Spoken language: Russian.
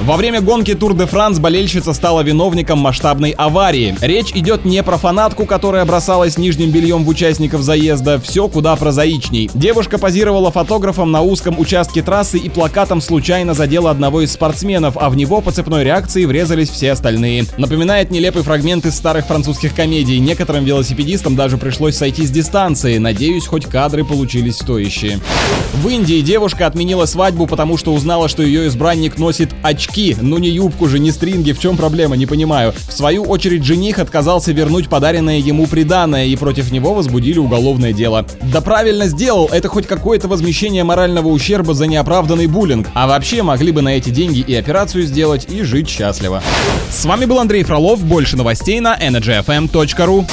Во время гонки Тур де Франс болельщица стала виновником масштабной аварии. Речь идет не про фанатку, которая бросалась нижним бельем в участников заезда, все куда прозаичней. Девушка позировала фотографом на узком участке трассы и плакатом случайно задела одного из спортсменов, а в него по цепной реакции врезались все остальные. Напоминает нелепый фрагмент из старых французских комедий. Некоторым велосипедистам даже пришлось сойти с дистанции. Надеюсь, хоть кадры получились стоящие. В Индии девушка отменила свадьбу, потому что узнала, что ее избранник носит очки очки, ну не юбку же, не стринги, в чем проблема, не понимаю. В свою очередь жених отказался вернуть подаренное ему приданное, и против него возбудили уголовное дело. Да правильно сделал, это хоть какое-то возмещение морального ущерба за неоправданный буллинг. А вообще могли бы на эти деньги и операцию сделать, и жить счастливо. С вами был Андрей Фролов, больше новостей на energyfm.ru.